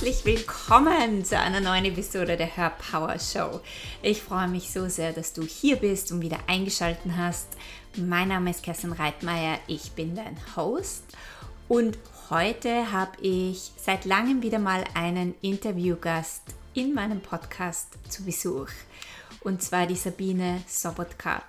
herzlich willkommen zu einer neuen Episode der Hör Power Show. Ich freue mich so sehr, dass du hier bist und wieder eingeschaltet hast. Mein Name ist Kerstin Reitmeier, ich bin dein Host und heute habe ich seit langem wieder mal einen Interviewgast in meinem Podcast zu Besuch und zwar die Sabine Sobotka.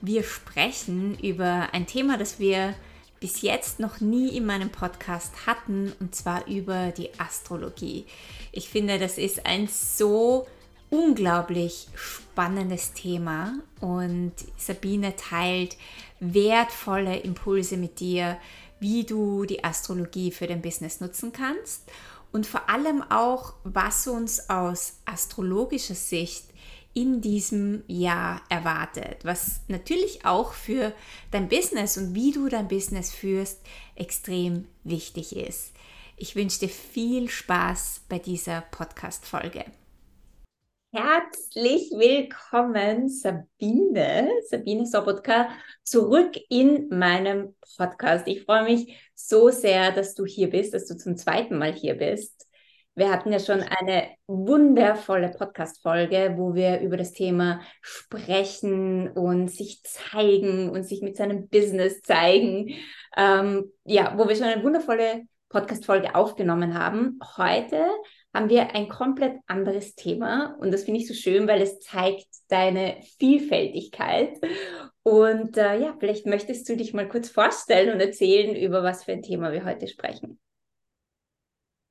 Wir sprechen über ein Thema, das wir bis jetzt noch nie in meinem Podcast hatten, und zwar über die Astrologie. Ich finde, das ist ein so unglaublich spannendes Thema und Sabine teilt wertvolle Impulse mit dir, wie du die Astrologie für dein Business nutzen kannst und vor allem auch, was uns aus astrologischer Sicht in diesem Jahr erwartet, was natürlich auch für dein Business und wie du dein Business führst extrem wichtig ist. Ich wünsche dir viel Spaß bei dieser Podcast-Folge. Herzlich willkommen, Sabine, Sabine Sobotka, zurück in meinem Podcast. Ich freue mich so sehr, dass du hier bist, dass du zum zweiten Mal hier bist. Wir hatten ja schon eine wundervolle Podcast-Folge, wo wir über das Thema sprechen und sich zeigen und sich mit seinem Business zeigen. Ähm, ja, wo wir schon eine wundervolle Podcast-Folge aufgenommen haben. Heute haben wir ein komplett anderes Thema und das finde ich so schön, weil es zeigt deine Vielfältigkeit. Und äh, ja, vielleicht möchtest du dich mal kurz vorstellen und erzählen, über was für ein Thema wir heute sprechen.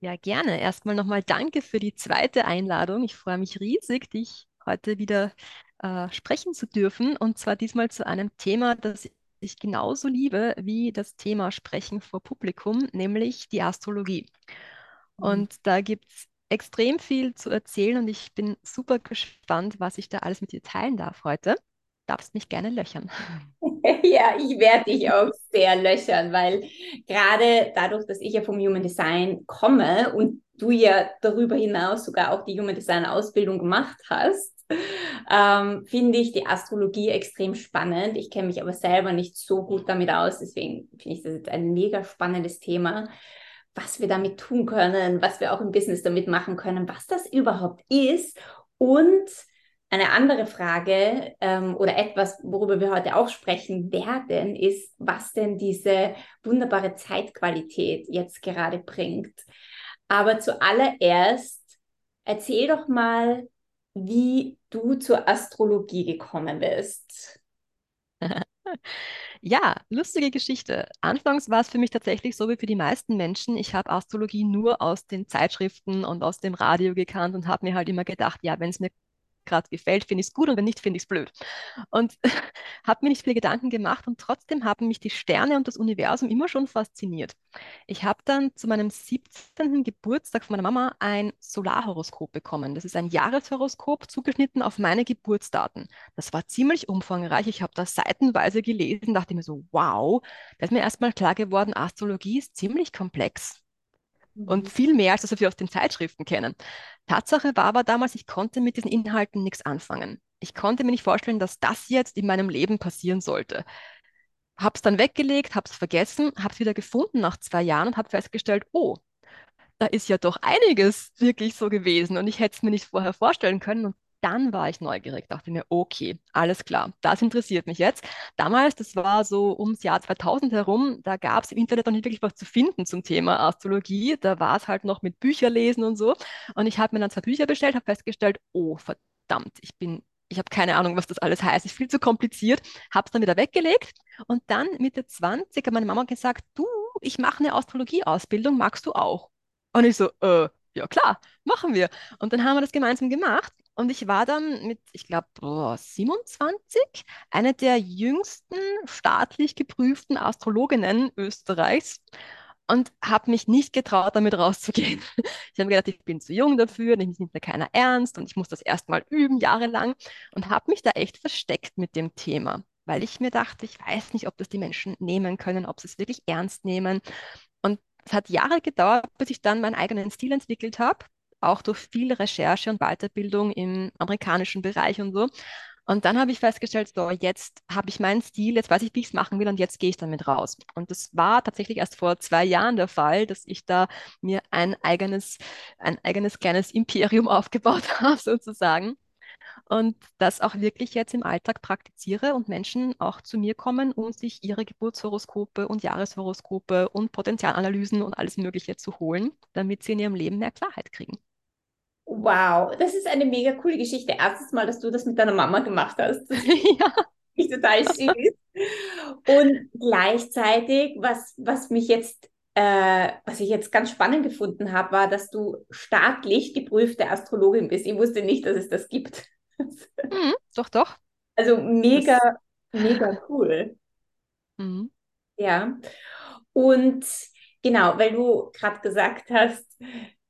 Ja, gerne. Erstmal nochmal danke für die zweite Einladung. Ich freue mich riesig, dich heute wieder äh, sprechen zu dürfen. Und zwar diesmal zu einem Thema, das ich genauso liebe wie das Thema Sprechen vor Publikum, nämlich die Astrologie. Mhm. Und da gibt es extrem viel zu erzählen und ich bin super gespannt, was ich da alles mit dir teilen darf heute darfst mich gerne löchern. Ja, ich werde dich auch sehr löchern, weil gerade dadurch, dass ich ja vom Human Design komme und du ja darüber hinaus sogar auch die Human Design Ausbildung gemacht hast, ähm, finde ich die Astrologie extrem spannend. Ich kenne mich aber selber nicht so gut damit aus, deswegen finde ich das jetzt ein mega spannendes Thema, was wir damit tun können, was wir auch im Business damit machen können, was das überhaupt ist und eine andere Frage ähm, oder etwas, worüber wir heute auch sprechen werden, ist, was denn diese wunderbare Zeitqualität jetzt gerade bringt. Aber zuallererst erzähl doch mal, wie du zur Astrologie gekommen bist. Ja, lustige Geschichte. Anfangs war es für mich tatsächlich so wie für die meisten Menschen. Ich habe Astrologie nur aus den Zeitschriften und aus dem Radio gekannt und habe mir halt immer gedacht, ja, wenn es mir gerade gefällt, finde ich es gut und wenn nicht, finde ich es blöd. Und habe mir nicht viele Gedanken gemacht und trotzdem haben mich die Sterne und das Universum immer schon fasziniert. Ich habe dann zu meinem 17. Geburtstag von meiner Mama ein Solarhoroskop bekommen. Das ist ein Jahreshoroskop zugeschnitten auf meine Geburtsdaten. Das war ziemlich umfangreich. Ich habe das seitenweise gelesen, dachte mir so, wow, da ist mir erstmal klar geworden, Astrologie ist ziemlich komplex und mhm. viel mehr, als das wir aus den Zeitschriften kennen. Tatsache war aber damals, ich konnte mit diesen Inhalten nichts anfangen. Ich konnte mir nicht vorstellen, dass das jetzt in meinem Leben passieren sollte. Hab's dann weggelegt, hab's vergessen, hab's wieder gefunden nach zwei Jahren und habe festgestellt, oh, da ist ja doch einiges wirklich so gewesen und ich hätte es mir nicht vorher vorstellen können und dann war ich neugierig, dachte mir, okay, alles klar, das interessiert mich jetzt. Damals, das war so ums Jahr 2000 herum, da gab es im Internet noch nicht wirklich was zu finden zum Thema Astrologie. Da war es halt noch mit Bücherlesen und so. Und ich habe mir dann zwei Bücher bestellt, habe festgestellt, oh verdammt, ich bin ich habe keine Ahnung, was das alles heißt, ist viel zu kompliziert, habe es dann wieder weggelegt und dann Mitte 20 hat meine Mama gesagt, du, ich mache eine Astrologie-Ausbildung, magst du auch? Und ich so, äh, ja klar, machen wir. Und dann haben wir das gemeinsam gemacht und ich war dann mit, ich glaube, 27, eine der jüngsten staatlich geprüften Astrologinnen Österreichs und habe mich nicht getraut, damit rauszugehen. Ich habe gedacht, ich bin zu jung dafür, mich nimmt mir keiner ernst und ich muss das erstmal üben, jahrelang und habe mich da echt versteckt mit dem Thema, weil ich mir dachte, ich weiß nicht, ob das die Menschen nehmen können, ob sie es wirklich ernst nehmen. Und es hat Jahre gedauert, bis ich dann meinen eigenen Stil entwickelt habe auch durch viel Recherche und Weiterbildung im amerikanischen Bereich und so. Und dann habe ich festgestellt, so, jetzt habe ich meinen Stil, jetzt weiß ich, wie ich es machen will und jetzt gehe ich damit raus. Und das war tatsächlich erst vor zwei Jahren der Fall, dass ich da mir ein eigenes, ein eigenes kleines Imperium aufgebaut habe, sozusagen. Und das auch wirklich jetzt im Alltag praktiziere und Menschen auch zu mir kommen, um sich ihre Geburtshoroskope und Jahreshoroskope und Potenzialanalysen und alles Mögliche zu holen, damit sie in ihrem Leben mehr Klarheit kriegen. Wow, das ist eine mega coole Geschichte. Erstes Mal, dass du das mit deiner Mama gemacht hast. Ja. ist total süß. Und gleichzeitig, was, was mich jetzt, äh, was ich jetzt ganz spannend gefunden habe, war, dass du staatlich geprüfte Astrologin bist. Ich wusste nicht, dass es das gibt. Mhm, doch, doch. Also mega, das... mega cool. Mhm. Ja. Und genau, weil du gerade gesagt hast,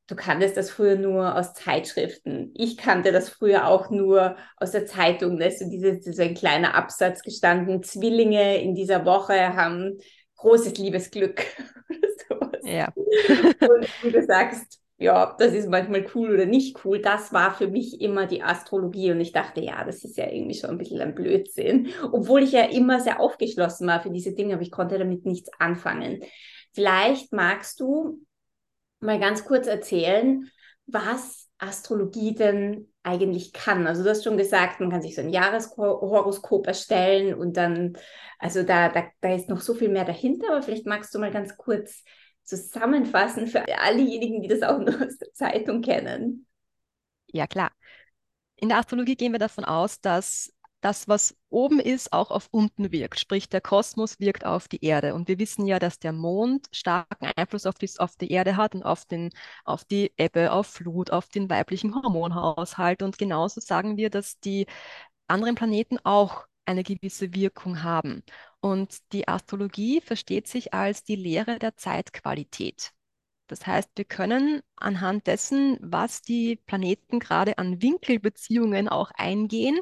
du kanntest das früher nur aus Zeitschriften. Ich kannte das früher auch nur aus der Zeitung. Da ist so, dieses, so ein kleiner Absatz gestanden, Zwillinge in dieser Woche haben großes Liebesglück. ja. Und wie du sagst, ja, das ist manchmal cool oder nicht cool. Das war für mich immer die Astrologie und ich dachte, ja, das ist ja irgendwie schon ein bisschen ein Blödsinn. Obwohl ich ja immer sehr aufgeschlossen war für diese Dinge, aber ich konnte damit nichts anfangen. Vielleicht magst du mal ganz kurz erzählen, was Astrologie denn eigentlich kann. Also du hast schon gesagt, man kann sich so ein Jahreshoroskop erstellen und dann, also da, da, da ist noch so viel mehr dahinter, aber vielleicht magst du mal ganz kurz zusammenfassen für allejenigen, die das auch nur aus der Zeitung kennen. Ja, klar. In der Astrologie gehen wir davon aus, dass das, was oben ist, auch auf unten wirkt. Sprich, der Kosmos wirkt auf die Erde. Und wir wissen ja, dass der Mond starken Einfluss auf die, auf die Erde hat und auf, den, auf die Ebbe, auf Flut, auf den weiblichen Hormonhaushalt. Und genauso sagen wir, dass die anderen Planeten auch eine gewisse Wirkung haben. Und die Astrologie versteht sich als die Lehre der Zeitqualität. Das heißt, wir können anhand dessen, was die Planeten gerade an Winkelbeziehungen auch eingehen,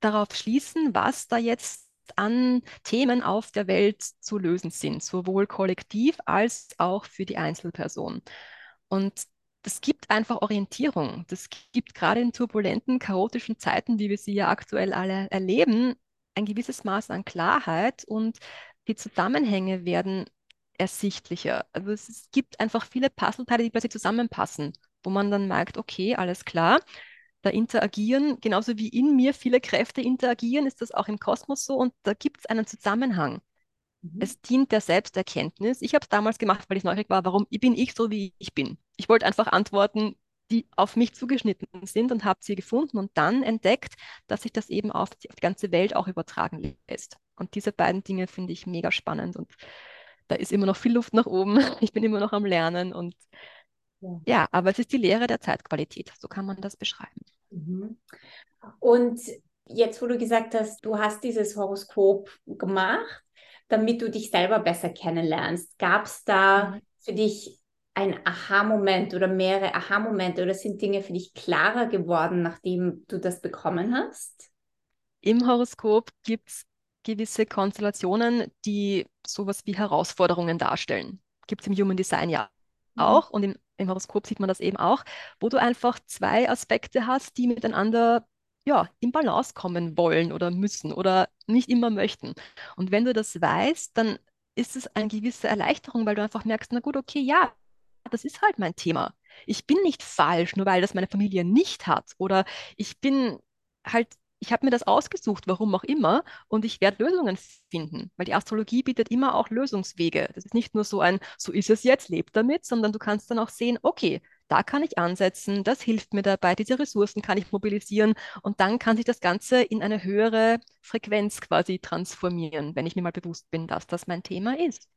darauf schließen, was da jetzt an Themen auf der Welt zu lösen sind, sowohl kollektiv als auch für die Einzelperson. Und das gibt einfach Orientierung. Das gibt gerade in turbulenten, chaotischen Zeiten, wie wir sie ja aktuell alle erleben, ein gewisses Maß an Klarheit und die Zusammenhänge werden ersichtlicher. Also es gibt einfach viele Puzzleteile, die plötzlich zusammenpassen, wo man dann merkt, okay, alles klar, da interagieren, genauso wie in mir viele Kräfte interagieren, ist das auch im Kosmos so und da gibt es einen Zusammenhang. Mhm. Es dient der Selbsterkenntnis. Ich habe es damals gemacht, weil ich neugierig war, warum bin ich so, wie ich bin. Ich wollte einfach Antworten, die auf mich zugeschnitten sind und habe sie gefunden und dann entdeckt, dass sich das eben auf die, auf die ganze Welt auch übertragen lässt. Und diese beiden Dinge finde ich mega spannend und da ist immer noch viel Luft nach oben. Ich bin immer noch am Lernen und ja, ja aber es ist die Lehre der Zeitqualität. So kann man das beschreiben. Mhm. Und jetzt, wo du gesagt hast, du hast dieses Horoskop gemacht, damit du dich selber besser kennenlernst, gab es da mhm. für dich ein Aha-Moment oder mehrere Aha-Momente oder sind Dinge für dich klarer geworden, nachdem du das bekommen hast? Im Horoskop gibt es gewisse Konstellationen, die sowas wie Herausforderungen darstellen. Gibt es im Human Design ja mhm. auch und im im Horoskop sieht man das eben auch, wo du einfach zwei Aspekte hast, die miteinander ja, in Balance kommen wollen oder müssen oder nicht immer möchten. Und wenn du das weißt, dann ist es eine gewisse Erleichterung, weil du einfach merkst, na gut, okay, ja, das ist halt mein Thema. Ich bin nicht falsch, nur weil das meine Familie nicht hat. Oder ich bin halt ich habe mir das ausgesucht, warum auch immer, und ich werde Lösungen finden, weil die Astrologie bietet immer auch Lösungswege. Das ist nicht nur so ein, so ist es jetzt, lebt damit, sondern du kannst dann auch sehen, okay, da kann ich ansetzen, das hilft mir dabei, diese Ressourcen kann ich mobilisieren und dann kann sich das Ganze in eine höhere Frequenz quasi transformieren, wenn ich mir mal bewusst bin, dass das mein Thema ist.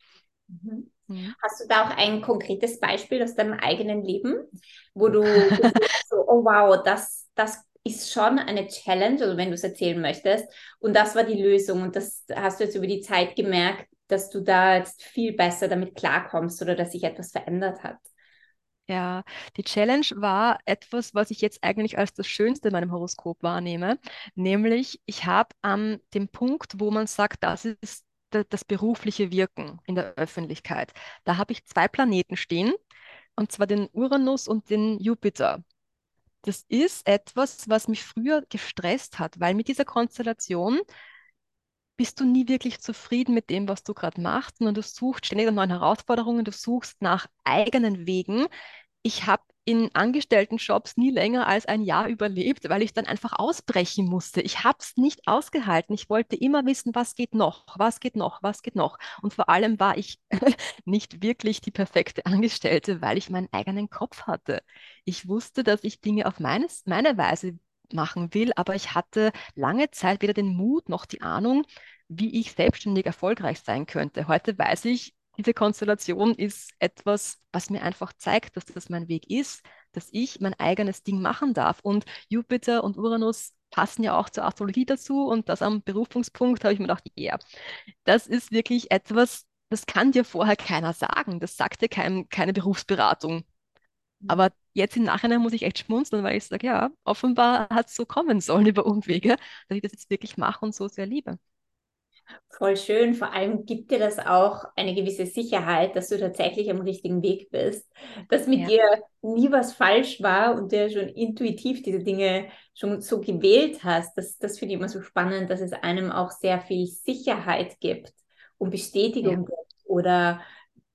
Mhm. Hast du da auch ein konkretes Beispiel aus deinem eigenen Leben, wo du so, oh wow, das, das ist schon eine Challenge, also wenn du es erzählen möchtest. Und das war die Lösung. Und das hast du jetzt über die Zeit gemerkt, dass du da jetzt viel besser damit klarkommst oder dass sich etwas verändert hat. Ja, die Challenge war etwas, was ich jetzt eigentlich als das Schönste in meinem Horoskop wahrnehme, nämlich ich habe an dem Punkt, wo man sagt, das ist das berufliche Wirken in der Öffentlichkeit. Da habe ich zwei Planeten stehen, und zwar den Uranus und den Jupiter. Das ist etwas, was mich früher gestresst hat, weil mit dieser Konstellation bist du nie wirklich zufrieden mit dem, was du gerade machst, sondern du suchst ständig nach neuen Herausforderungen, du suchst nach eigenen Wegen. Ich habe in Angestelltenjobs nie länger als ein Jahr überlebt, weil ich dann einfach ausbrechen musste. Ich habe es nicht ausgehalten. Ich wollte immer wissen, was geht noch, was geht noch, was geht noch. Und vor allem war ich nicht wirklich die perfekte Angestellte, weil ich meinen eigenen Kopf hatte. Ich wusste, dass ich Dinge auf meines, meine Weise machen will, aber ich hatte lange Zeit weder den Mut noch die Ahnung, wie ich selbstständig erfolgreich sein könnte. Heute weiß ich, diese Konstellation ist etwas, was mir einfach zeigt, dass das mein Weg ist, dass ich mein eigenes Ding machen darf. Und Jupiter und Uranus passen ja auch zur Astrologie dazu. Und das am Berufungspunkt habe ich mir gedacht, ja, yeah, das ist wirklich etwas, das kann dir vorher keiner sagen. Das sagt dir kein, keine Berufsberatung. Aber jetzt im Nachhinein muss ich echt schmunzeln, weil ich sage, ja, offenbar hat es so kommen sollen über Umwege, dass ich das jetzt wirklich mache und so sehr liebe. Voll schön. Vor allem gibt dir das auch eine gewisse Sicherheit, dass du tatsächlich am richtigen Weg bist, dass mit ja. dir nie was falsch war und du schon intuitiv diese Dinge schon so gewählt hast. Das, das finde ich immer so spannend, dass es einem auch sehr viel Sicherheit gibt und Bestätigung ja. gibt oder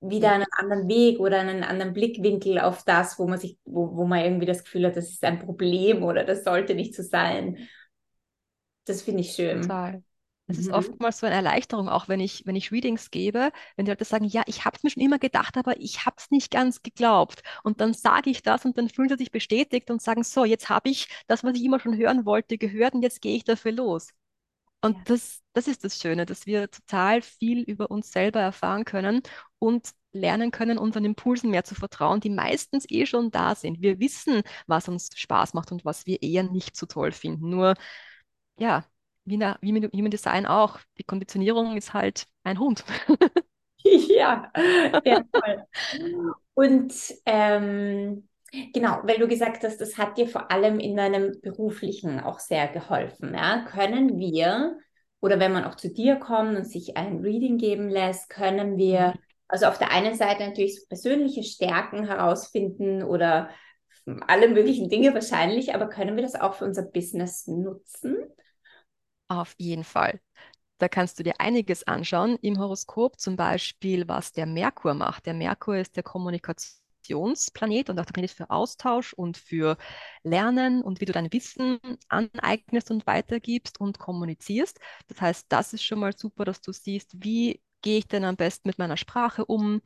wieder einen anderen Weg oder einen anderen Blickwinkel auf das, wo man sich, wo, wo man irgendwie das Gefühl hat, das ist ein Problem oder das sollte nicht so sein. Das finde ich schön. Total. Es mhm. ist oftmals so eine Erleichterung, auch wenn ich, wenn ich Readings gebe, wenn die Leute sagen, ja, ich habe es mir schon immer gedacht, aber ich habe es nicht ganz geglaubt. Und dann sage ich das und dann fühlen sie sich bestätigt und sagen, so, jetzt habe ich das, was ich immer schon hören wollte, gehört und jetzt gehe ich dafür los. Und ja. das, das ist das Schöne, dass wir total viel über uns selber erfahren können und lernen können, unseren Impulsen mehr zu vertrauen, die meistens eh schon da sind. Wir wissen, was uns Spaß macht und was wir eher nicht so toll finden. Nur, ja, wie, na, wie mit Human Design auch, die Konditionierung ist halt ein Hund. ja, ja, toll. Und ähm, Genau, weil du gesagt hast, das hat dir vor allem in deinem beruflichen auch sehr geholfen. Ja? Können wir, oder wenn man auch zu dir kommt und sich ein Reading geben lässt, können wir mhm. also auf der einen Seite natürlich so persönliche Stärken herausfinden oder alle möglichen Dinge wahrscheinlich, aber können wir das auch für unser Business nutzen? Auf jeden Fall. Da kannst du dir einiges anschauen im Horoskop, zum Beispiel, was der Merkur macht. Der Merkur ist der Kommunikation Kommunikationsplanet und auch der Planet für Austausch und für Lernen und wie du dein Wissen aneignest und weitergibst und kommunizierst. Das heißt, das ist schon mal super, dass du siehst, wie gehe ich denn am besten mit meiner Sprache um?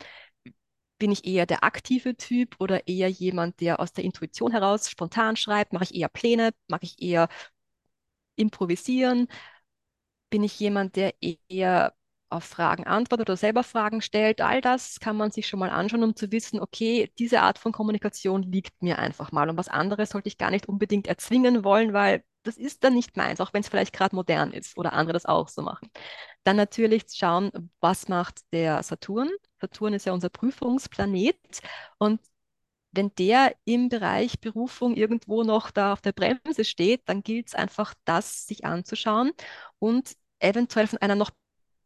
Bin ich eher der aktive Typ oder eher jemand, der aus der Intuition heraus spontan schreibt? Mache ich eher Pläne? Mache ich eher improvisieren? Bin ich jemand, der eher auf Fragen antwortet oder selber Fragen stellt. All das kann man sich schon mal anschauen, um zu wissen, okay, diese Art von Kommunikation liegt mir einfach mal und was anderes sollte ich gar nicht unbedingt erzwingen wollen, weil das ist dann nicht meins, auch wenn es vielleicht gerade modern ist oder andere das auch so machen. Dann natürlich schauen, was macht der Saturn. Saturn ist ja unser Prüfungsplanet und wenn der im Bereich Berufung irgendwo noch da auf der Bremse steht, dann gilt es einfach, das sich anzuschauen und eventuell von einer noch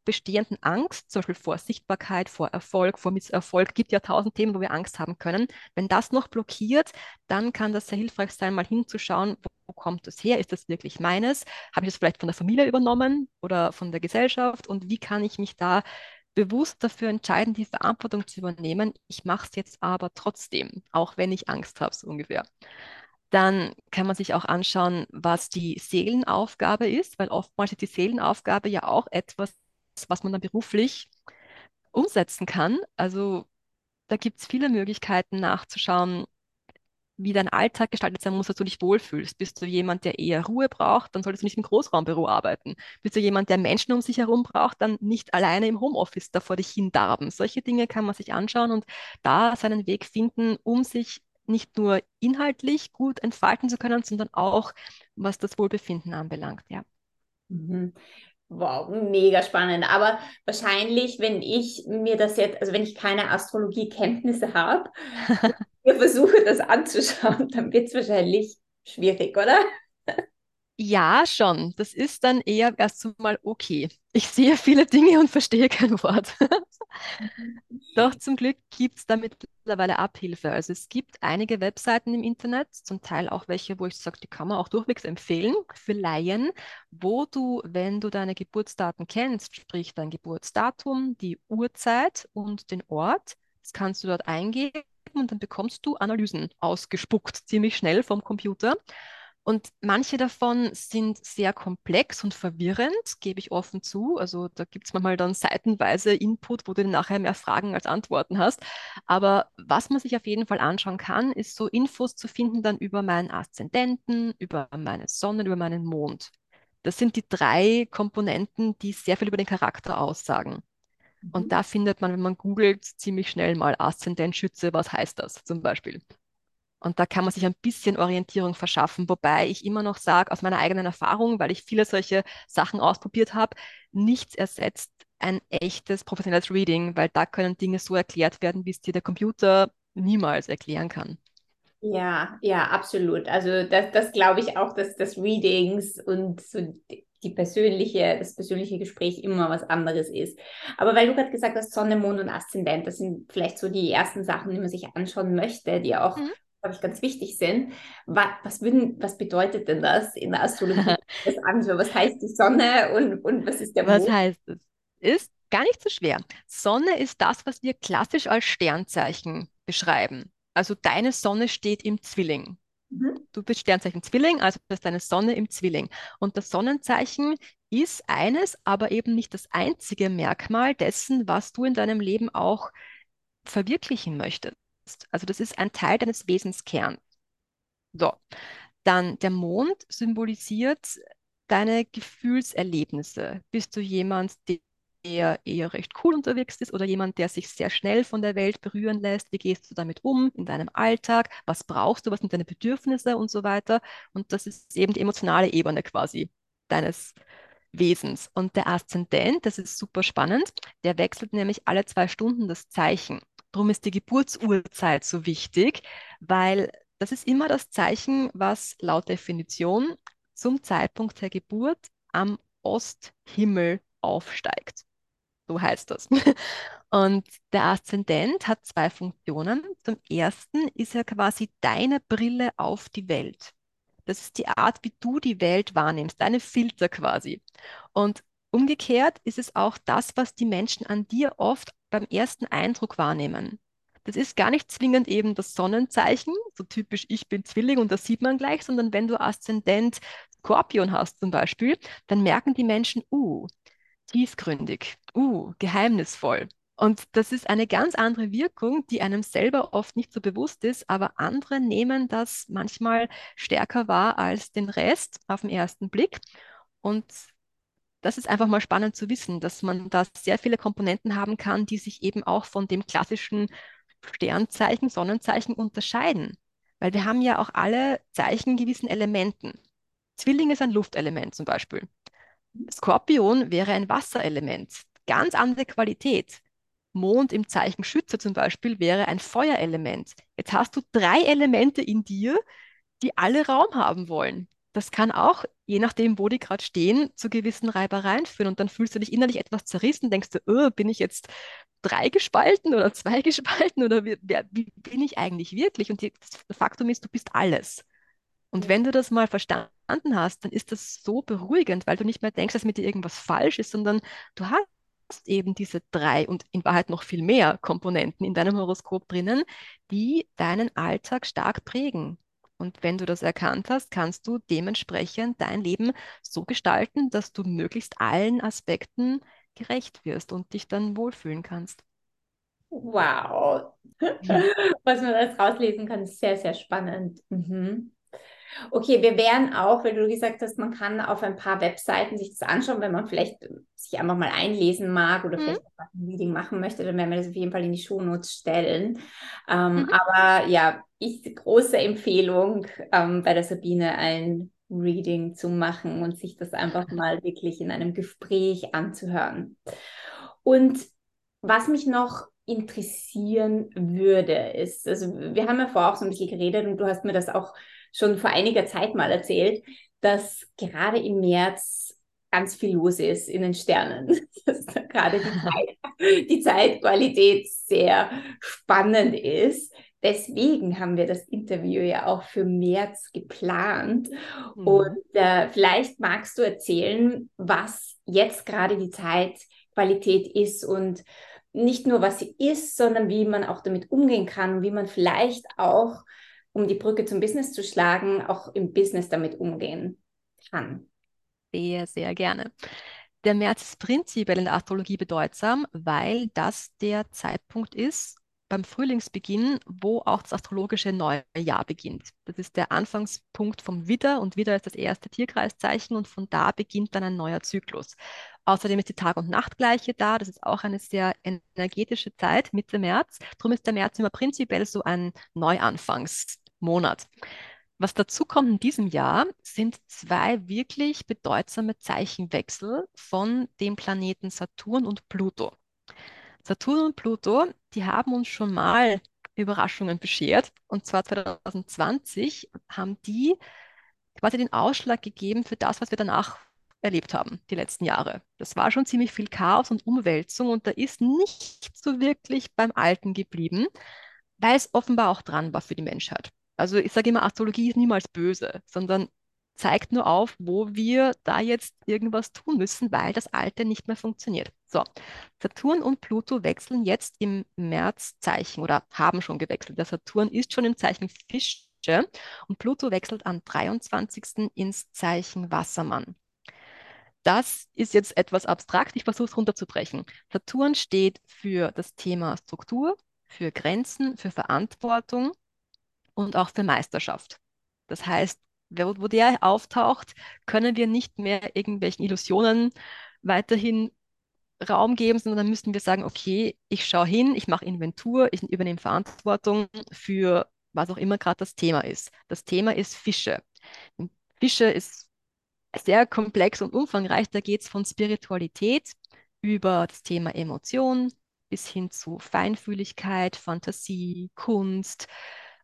bestehenden Angst, zum Beispiel vor Sichtbarkeit, vor Erfolg, vor Misserfolg, gibt ja tausend Themen, wo wir Angst haben können. Wenn das noch blockiert, dann kann das sehr hilfreich sein, mal hinzuschauen, wo, kommt das her? Ist das wirklich meines? Habe ich das vielleicht von der Familie übernommen oder von der Gesellschaft? Und wie kann ich mich da bewusst dafür entscheiden, die Verantwortung zu übernehmen? Ich mache es jetzt aber trotzdem, auch wenn ich Angst habe, so ungefähr. Dann kann man sich auch anschauen, was die Seelenaufgabe ist, weil oftmals ist die Seelenaufgabe ja auch etwas, was man dann beruflich umsetzen kann. Also da gibt es viele Möglichkeiten nachzuschauen, wie dein Alltag gestaltet sein muss, dass du dich wohlfühlst. Bist du jemand, der eher Ruhe braucht, dann solltest du nicht im Großraumbüro arbeiten. Bist du jemand, der Menschen um sich herum braucht, dann nicht alleine im Homeoffice da vor dich hindarben. Solche Dinge kann man sich anschauen und da seinen Weg finden, um sich nicht nur inhaltlich gut entfalten zu können, sondern auch was das Wohlbefinden anbelangt. Ja. Mhm. Wow, mega spannend. Aber wahrscheinlich, wenn ich mir das jetzt, also wenn ich keine Astrologie-Kenntnisse habe, ich versuche das anzuschauen, dann wird es wahrscheinlich schwierig, oder? Ja, schon. Das ist dann eher erst mal okay. Ich sehe viele Dinge und verstehe kein Wort. Doch zum Glück gibt es da mittlerweile Abhilfe. Also es gibt einige Webseiten im Internet, zum Teil auch welche, wo ich sage, die kann man auch durchwegs empfehlen für Laien, wo du, wenn du deine Geburtsdaten kennst, sprich dein Geburtsdatum, die Uhrzeit und den Ort, das kannst du dort eingeben und dann bekommst du Analysen ausgespuckt, ziemlich schnell vom Computer. Und manche davon sind sehr komplex und verwirrend, gebe ich offen zu. Also da gibt es manchmal dann seitenweise Input, wo du nachher mehr Fragen als Antworten hast. Aber was man sich auf jeden Fall anschauen kann, ist so Infos zu finden dann über meinen Aszendenten, über meine Sonne, über meinen Mond. Das sind die drei Komponenten, die sehr viel über den Charakter aussagen. Und da findet man, wenn man googelt, ziemlich schnell mal Aszendentschütze, was heißt das zum Beispiel. Und da kann man sich ein bisschen Orientierung verschaffen, wobei ich immer noch sage, aus meiner eigenen Erfahrung, weil ich viele solche Sachen ausprobiert habe, nichts ersetzt ein echtes professionelles Reading, weil da können Dinge so erklärt werden, wie es dir der Computer niemals erklären kann. Ja, ja, absolut. Also das, das glaube ich auch, dass das Readings und so die persönliche, das persönliche Gespräch immer was anderes ist. Aber weil du gerade gesagt hast, Sonne, Mond und Aszendent, das sind vielleicht so die ersten Sachen, die man sich anschauen möchte, die auch mhm glaube ich, ganz wichtig sind. Was, was, würden, was bedeutet denn das in der Astrologie? Was heißt die Sonne und, und was ist der Mond? Was heißt es? Ist gar nicht so schwer. Sonne ist das, was wir klassisch als Sternzeichen beschreiben. Also deine Sonne steht im Zwilling. Mhm. Du bist Sternzeichen Zwilling, also ist deine Sonne im Zwilling. Und das Sonnenzeichen ist eines, aber eben nicht das einzige Merkmal dessen, was du in deinem Leben auch verwirklichen möchtest. Also das ist ein Teil deines Wesenskerns. So, dann der Mond symbolisiert deine Gefühlserlebnisse. Bist du jemand, der eher recht cool unterwegs ist oder jemand, der sich sehr schnell von der Welt berühren lässt? Wie gehst du damit um in deinem Alltag? Was brauchst du? Was sind deine Bedürfnisse und so weiter? Und das ist eben die emotionale Ebene quasi deines Wesens. Und der Aszendent, das ist super spannend, der wechselt nämlich alle zwei Stunden das Zeichen. Darum ist die Geburtsurzeit so wichtig, weil das ist immer das Zeichen, was laut Definition zum Zeitpunkt der Geburt am Osthimmel aufsteigt. So heißt das. Und der Aszendent hat zwei Funktionen. Zum ersten ist er quasi deine Brille auf die Welt. Das ist die Art, wie du die Welt wahrnimmst, deine Filter quasi. Und umgekehrt ist es auch das, was die Menschen an dir oft beim ersten Eindruck wahrnehmen. Das ist gar nicht zwingend eben das Sonnenzeichen, so typisch ich bin Zwilling und das sieht man gleich, sondern wenn du Aszendent Skorpion hast zum Beispiel, dann merken die Menschen, uh, tiefgründig, uh, geheimnisvoll. Und das ist eine ganz andere Wirkung, die einem selber oft nicht so bewusst ist, aber andere nehmen das manchmal stärker wahr als den Rest auf den ersten Blick. Und das ist einfach mal spannend zu wissen, dass man da sehr viele Komponenten haben kann, die sich eben auch von dem klassischen Sternzeichen, Sonnenzeichen unterscheiden. Weil wir haben ja auch alle Zeichen gewissen Elementen. Zwilling ist ein Luftelement zum Beispiel. Skorpion wäre ein Wasserelement. Ganz andere Qualität. Mond im Zeichen Schütze zum Beispiel wäre ein Feuerelement. Jetzt hast du drei Elemente in dir, die alle Raum haben wollen das kann auch, je nachdem, wo die gerade stehen, zu gewissen Reibereien führen. Und dann fühlst du dich innerlich etwas zerrissen, denkst du, oh, bin ich jetzt drei gespalten oder zwei gespalten oder wie, wer, wie bin ich eigentlich wirklich? Und das Faktum ist, du bist alles. Und wenn du das mal verstanden hast, dann ist das so beruhigend, weil du nicht mehr denkst, dass mit dir irgendwas falsch ist, sondern du hast eben diese drei und in Wahrheit noch viel mehr Komponenten in deinem Horoskop drinnen, die deinen Alltag stark prägen. Und wenn du das erkannt hast, kannst du dementsprechend dein Leben so gestalten, dass du möglichst allen Aspekten gerecht wirst und dich dann wohlfühlen kannst. Wow. Was man alles rauslesen kann, ist sehr, sehr spannend. Mhm. Okay, wir wären auch, weil du gesagt hast, man kann auf ein paar Webseiten sich das anschauen, wenn man vielleicht sich einfach mal einlesen mag oder mhm. vielleicht ein Reading machen möchte, dann werden wir das auf jeden Fall in die Shownotes stellen. Ähm, mhm. Aber ja, ich große Empfehlung, ähm, bei der Sabine ein Reading zu machen und sich das einfach mal wirklich in einem Gespräch anzuhören. Und was mich noch interessieren würde, ist, also wir haben ja vorher auch so ein bisschen geredet und du hast mir das auch schon vor einiger Zeit mal erzählt, dass gerade im März ganz viel los ist in den Sternen. Dass gerade die, Zeit, die Zeitqualität sehr spannend ist. Deswegen haben wir das Interview ja auch für März geplant. Mhm. Und äh, vielleicht magst du erzählen, was jetzt gerade die Zeitqualität ist und nicht nur, was sie ist, sondern wie man auch damit umgehen kann, wie man vielleicht auch, um die Brücke zum Business zu schlagen, auch im Business damit umgehen kann. Sehr, sehr gerne. Der März ist prinzipiell in der Astrologie bedeutsam, weil das der Zeitpunkt ist, beim Frühlingsbeginn, wo auch das astrologische neue Jahr beginnt. Das ist der Anfangspunkt vom Widder und Widder ist das erste Tierkreiszeichen und von da beginnt dann ein neuer Zyklus. Außerdem ist die Tag- und Nachtgleiche da. Das ist auch eine sehr energetische Zeit, Mitte März. Darum ist der März immer prinzipiell so ein Neuanfangsmonat. Was dazu kommt in diesem Jahr, sind zwei wirklich bedeutsame Zeichenwechsel von dem Planeten Saturn und Pluto. Saturn und Pluto, die haben uns schon mal Überraschungen beschert. Und zwar 2020 haben die quasi den Ausschlag gegeben für das, was wir danach erlebt haben, die letzten Jahre. Das war schon ziemlich viel Chaos und Umwälzung und da ist nicht so wirklich beim Alten geblieben, weil es offenbar auch dran war für die Menschheit. Also ich sage immer, Astrologie ist niemals böse, sondern zeigt nur auf, wo wir da jetzt irgendwas tun müssen, weil das Alte nicht mehr funktioniert. So, Saturn und Pluto wechseln jetzt im März Zeichen oder haben schon gewechselt. Der Saturn ist schon im Zeichen Fische und Pluto wechselt am 23. ins Zeichen Wassermann. Das ist jetzt etwas abstrakt, ich versuche es runterzubrechen. Saturn steht für das Thema Struktur, für Grenzen, für Verantwortung und auch für Meisterschaft. Das heißt, wo, wo der auftaucht, können wir nicht mehr irgendwelchen Illusionen weiterhin Raum geben, sondern dann müssten wir sagen, okay, ich schaue hin, ich mache Inventur, ich übernehme Verantwortung für was auch immer gerade das Thema ist. Das Thema ist Fische. Fische ist sehr komplex und umfangreich. Da geht es von Spiritualität über das Thema Emotion bis hin zu Feinfühligkeit, Fantasie, Kunst,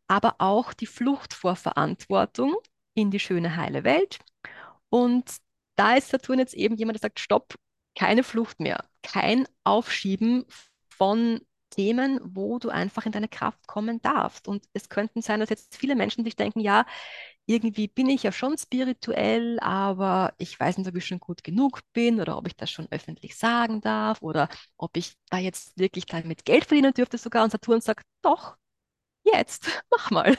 aber auch die Flucht vor Verantwortung in die schöne, heile Welt. Und da ist Saturn jetzt eben jemand, der sagt, stopp, keine Flucht mehr, kein Aufschieben von Themen, wo du einfach in deine Kraft kommen darfst. Und es könnten sein, dass jetzt viele Menschen sich denken, ja, irgendwie bin ich ja schon spirituell, aber ich weiß nicht, ob ich schon gut genug bin oder ob ich das schon öffentlich sagen darf oder ob ich da jetzt wirklich damit Geld verdienen dürfte sogar. Und Saturn sagt, doch, jetzt, mach mal.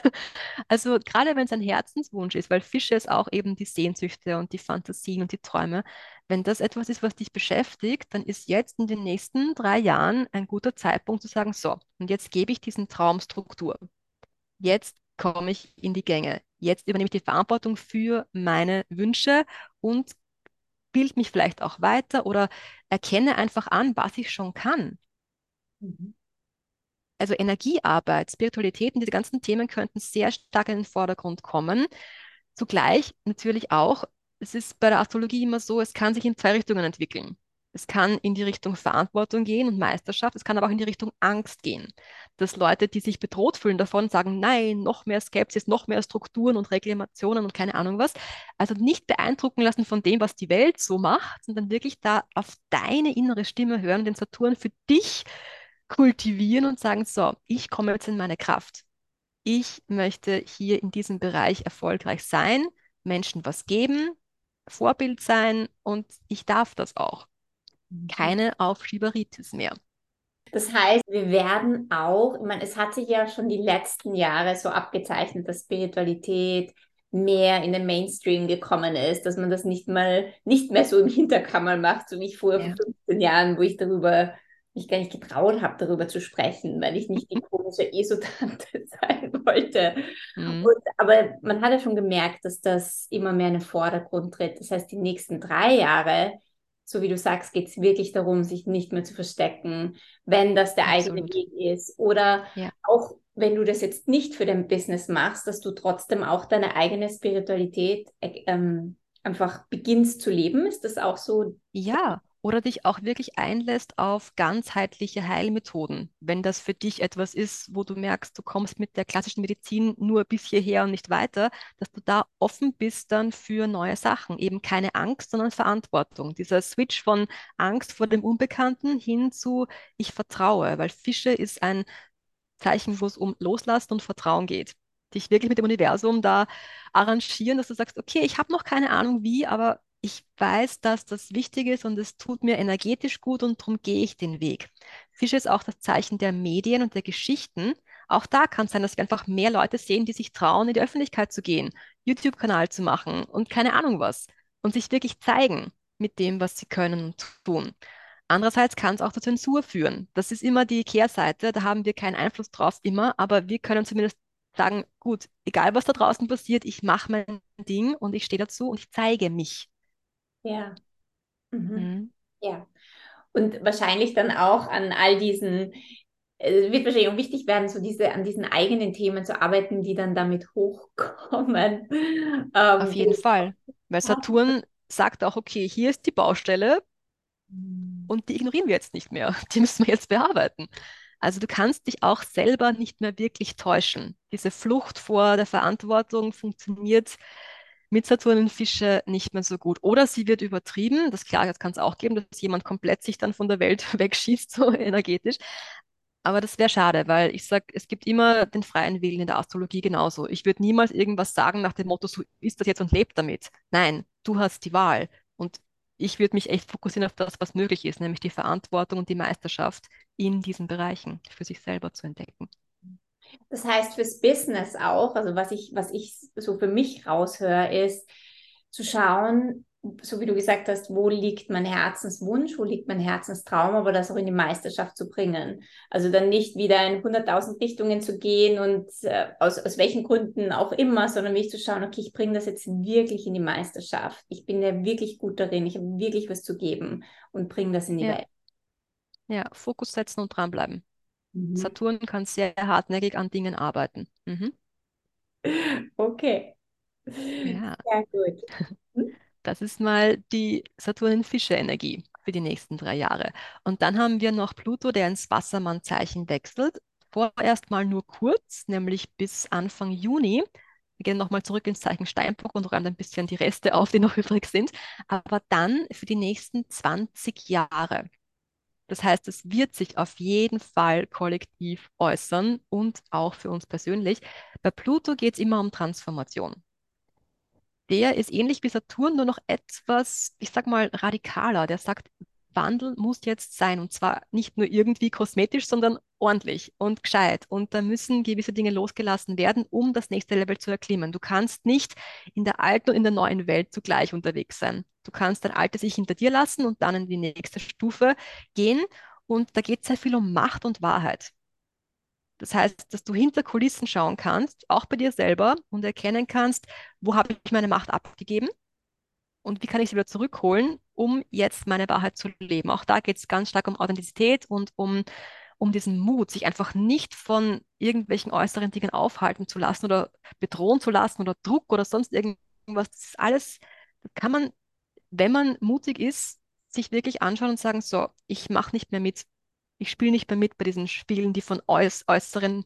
Also gerade wenn es ein Herzenswunsch ist, weil Fische ist auch eben die Sehnsüchte und die Fantasien und die Träume. Wenn das etwas ist, was dich beschäftigt, dann ist jetzt in den nächsten drei Jahren ein guter Zeitpunkt zu sagen, so, und jetzt gebe ich diesen Traum Struktur. Jetzt komme ich in die Gänge. Jetzt übernehme ich die Verantwortung für meine Wünsche und bild mich vielleicht auch weiter oder erkenne einfach an, was ich schon kann. Mhm also Energiearbeit, Spiritualität und diese ganzen Themen könnten sehr stark in den Vordergrund kommen. Zugleich natürlich auch, es ist bei der Astrologie immer so, es kann sich in zwei Richtungen entwickeln. Es kann in die Richtung Verantwortung gehen und Meisterschaft, es kann aber auch in die Richtung Angst gehen. Dass Leute, die sich bedroht fühlen davon, sagen, nein, noch mehr Skepsis, noch mehr Strukturen und Reklamationen und keine Ahnung was. Also nicht beeindrucken lassen von dem, was die Welt so macht, sondern wirklich da auf deine innere Stimme hören, den Saturn für dich kultivieren und sagen, so, ich komme jetzt in meine Kraft. Ich möchte hier in diesem Bereich erfolgreich sein, Menschen was geben, Vorbild sein und ich darf das auch. Mhm. Keine Aufschieberitis mehr. Das heißt, wir werden auch, ich meine, es hat sich ja schon die letzten Jahre so abgezeichnet, dass Spiritualität mehr in den Mainstream gekommen ist, dass man das nicht mal nicht mehr so im Hinterkammer macht, so wie ich vor ja. 15 Jahren, wo ich darüber mich gar nicht getraut habe, darüber zu sprechen, weil ich nicht die komische Esotante sein wollte. Mhm. Und, aber man hat ja schon gemerkt, dass das immer mehr in den Vordergrund tritt. Das heißt, die nächsten drei Jahre, so wie du sagst, geht es wirklich darum, sich nicht mehr zu verstecken, wenn das der Absolut. eigene Weg ist. Oder ja. auch wenn du das jetzt nicht für dein Business machst, dass du trotzdem auch deine eigene Spiritualität äh, ähm, einfach beginnst zu leben. Ist das auch so? Ja, oder dich auch wirklich einlässt auf ganzheitliche Heilmethoden. Wenn das für dich etwas ist, wo du merkst, du kommst mit der klassischen Medizin nur bis hierher und nicht weiter, dass du da offen bist dann für neue Sachen. Eben keine Angst, sondern Verantwortung. Dieser Switch von Angst vor dem Unbekannten hin zu ich vertraue, weil Fische ist ein Zeichen, wo es um Loslassen und Vertrauen geht. Dich wirklich mit dem Universum da arrangieren, dass du sagst, okay, ich habe noch keine Ahnung wie, aber ich weiß, dass das wichtig ist und es tut mir energetisch gut und darum gehe ich den Weg. Fische ist auch das Zeichen der Medien und der Geschichten. Auch da kann es sein, dass wir einfach mehr Leute sehen, die sich trauen, in die Öffentlichkeit zu gehen, YouTube-Kanal zu machen und keine Ahnung was und sich wirklich zeigen mit dem, was sie können und tun. Andererseits kann es auch zur Zensur führen. Das ist immer die Kehrseite, da haben wir keinen Einfluss drauf immer, aber wir können zumindest sagen, gut, egal was da draußen passiert, ich mache mein Ding und ich stehe dazu und ich zeige mich. Ja. Mhm. Mhm. Ja. Und wahrscheinlich dann auch an all diesen, es wird wahrscheinlich auch wichtig werden, so diese, an diesen eigenen Themen zu arbeiten, die dann damit hochkommen. Ähm, Auf jeden Fall. Weil Saturn sagt auch, okay, hier ist die Baustelle mhm. und die ignorieren wir jetzt nicht mehr. Die müssen wir jetzt bearbeiten. Also du kannst dich auch selber nicht mehr wirklich täuschen. Diese Flucht vor der Verantwortung funktioniert mit Saturnenfische nicht mehr so gut. Oder sie wird übertrieben. Das klar, das kann es auch geben, dass jemand komplett sich dann von der Welt wegschießt, so energetisch. Aber das wäre schade, weil ich sage, es gibt immer den freien Willen in der Astrologie genauso. Ich würde niemals irgendwas sagen nach dem Motto, so ist das jetzt und lebt damit. Nein, du hast die Wahl. Und ich würde mich echt fokussieren auf das, was möglich ist, nämlich die Verantwortung und die Meisterschaft in diesen Bereichen für sich selber zu entdecken. Das heißt fürs Business auch, also was ich, was ich so für mich raushöre, ist zu schauen, so wie du gesagt hast, wo liegt mein Herzenswunsch, wo liegt mein Herzenstraum, aber das auch in die Meisterschaft zu bringen. Also dann nicht wieder in 100.000 Richtungen zu gehen und äh, aus, aus welchen Gründen auch immer, sondern mich zu schauen, okay, ich bringe das jetzt wirklich in die Meisterschaft. Ich bin ja wirklich gut darin, ich habe wirklich was zu geben und bringe das in die ja. Welt. Ja, Fokus setzen und dranbleiben. Mhm. Saturn kann sehr hartnäckig an Dingen arbeiten. Mhm. Okay. Ja. Sehr gut. Hm? Das ist mal die Saturn-Fische-Energie für die nächsten drei Jahre. Und dann haben wir noch Pluto, der ins Wassermann-Zeichen wechselt. Vorerst mal nur kurz, nämlich bis Anfang Juni. Wir gehen nochmal zurück ins Zeichen Steinbock und räumen ein bisschen die Reste auf, die noch übrig sind. Aber dann für die nächsten 20 Jahre. Das heißt, es wird sich auf jeden Fall kollektiv äußern und auch für uns persönlich. Bei Pluto geht es immer um Transformation. Der ist ähnlich wie Saturn, nur noch etwas, ich sag mal, radikaler. Der sagt, Wandel muss jetzt sein und zwar nicht nur irgendwie kosmetisch, sondern ordentlich und gescheit. Und da müssen gewisse Dinge losgelassen werden, um das nächste Level zu erklimmen. Du kannst nicht in der alten und in der neuen Welt zugleich unterwegs sein. Du kannst dein altes Ich hinter dir lassen und dann in die nächste Stufe gehen. Und da geht es sehr viel um Macht und Wahrheit. Das heißt, dass du hinter Kulissen schauen kannst, auch bei dir selber, und erkennen kannst, wo habe ich meine Macht abgegeben und wie kann ich sie wieder zurückholen, um jetzt meine Wahrheit zu leben. Auch da geht es ganz stark um Authentizität und um, um diesen Mut, sich einfach nicht von irgendwelchen äußeren Dingen aufhalten zu lassen oder bedrohen zu lassen oder Druck oder sonst irgendwas. Das ist alles, das kann man wenn man mutig ist, sich wirklich anschauen und sagen, so, ich mache nicht mehr mit, ich spiele nicht mehr mit bei diesen Spielen, die von äuß äußeren